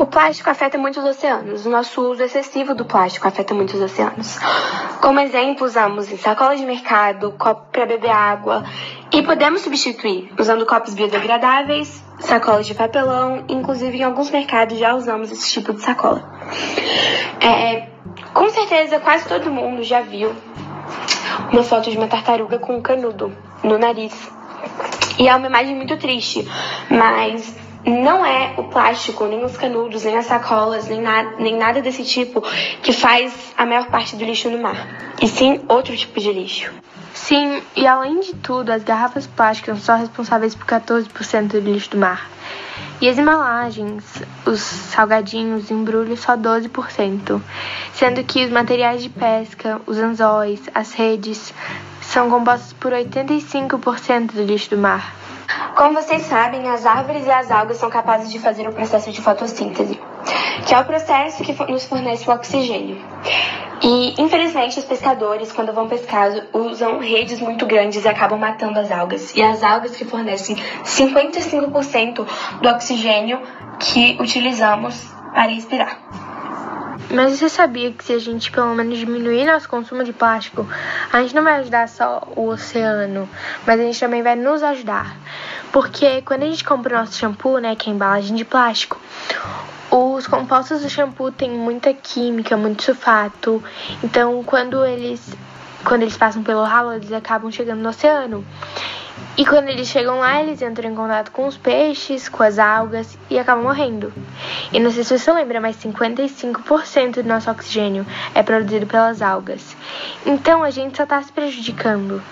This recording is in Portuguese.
O plástico afeta muitos oceanos. O nosso uso excessivo do plástico afeta muitos oceanos. Como exemplo, usamos em sacolas de mercado, copo para beber água e podemos substituir usando copos biodegradáveis, sacolas de papelão, inclusive em alguns mercados já usamos esse tipo de sacola. É, com certeza, quase todo mundo já viu uma foto de uma tartaruga com um canudo no nariz. E é uma imagem muito triste, mas não é o plástico, nem os canudos, nem as sacolas, nem, na, nem nada desse tipo que faz a maior parte do lixo no mar, e sim outro tipo de lixo. Sim, e além de tudo, as garrafas plásticas são responsáveis por 14% do lixo do mar. E as embalagens, os salgadinhos, embrulhos, só 12%, sendo que os materiais de pesca, os anzóis, as redes, são compostos por 85% do lixo do mar. Como vocês sabem, as árvores e as algas são capazes de fazer o processo de fotossíntese, que é o processo que nos fornece o oxigênio. E, infelizmente, os pescadores, quando vão pescar, usam redes muito grandes e acabam matando as algas. E as algas que fornecem 55% do oxigênio que utilizamos para respirar. Mas você sabia que se a gente pelo menos diminuir nosso consumo de plástico, a gente não vai ajudar só o oceano, mas a gente também vai nos ajudar. Porque quando a gente compra o nosso shampoo, né, que é embalagem de plástico, os compostos do shampoo têm muita química, muito sulfato. Então, quando eles quando eles passam pelo ralo, eles acabam chegando no oceano. E quando eles chegam lá, eles entram em contato com os peixes, com as algas e acabam morrendo. E não sei se você lembra, mas 55% do nosso oxigênio é produzido pelas algas. Então a gente só está se prejudicando.